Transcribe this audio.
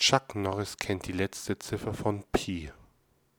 Chuck Norris kennt die letzte Ziffer von Pi.